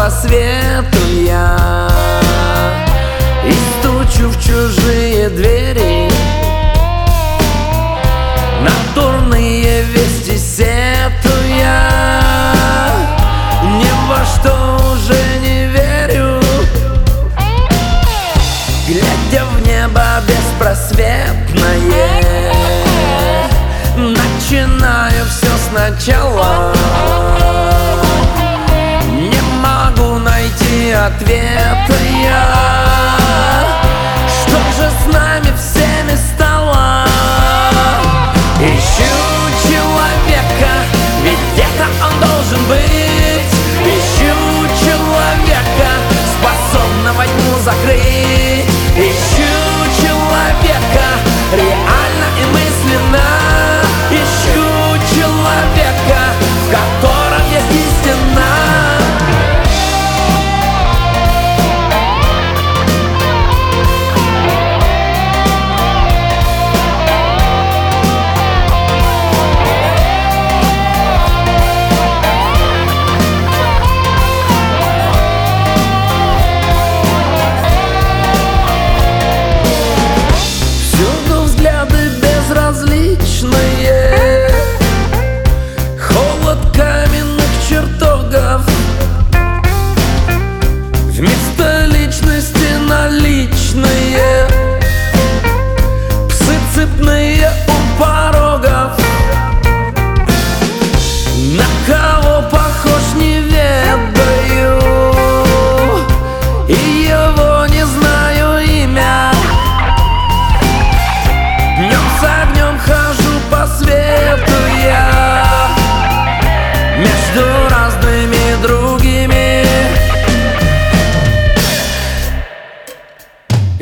по свету я. И стучу в чужие двери. На дурные вести сетую я. Ни во что уже не верю. Глядя в небо беспросветное Начинаю все сначала ответа я. Что же с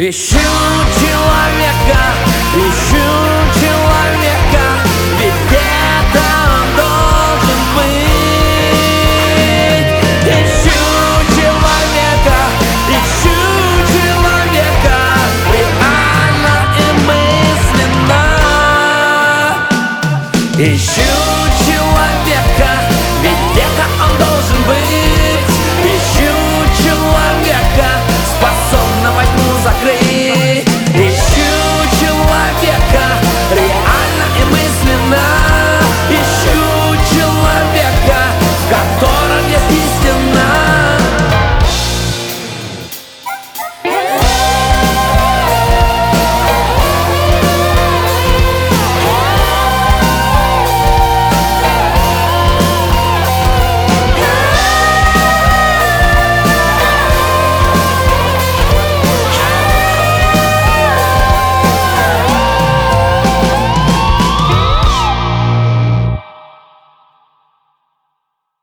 Ищу человека, ищу человека, ведь это он должен быть. Ищу человека, ищу человека, реально и мысленно. Ищу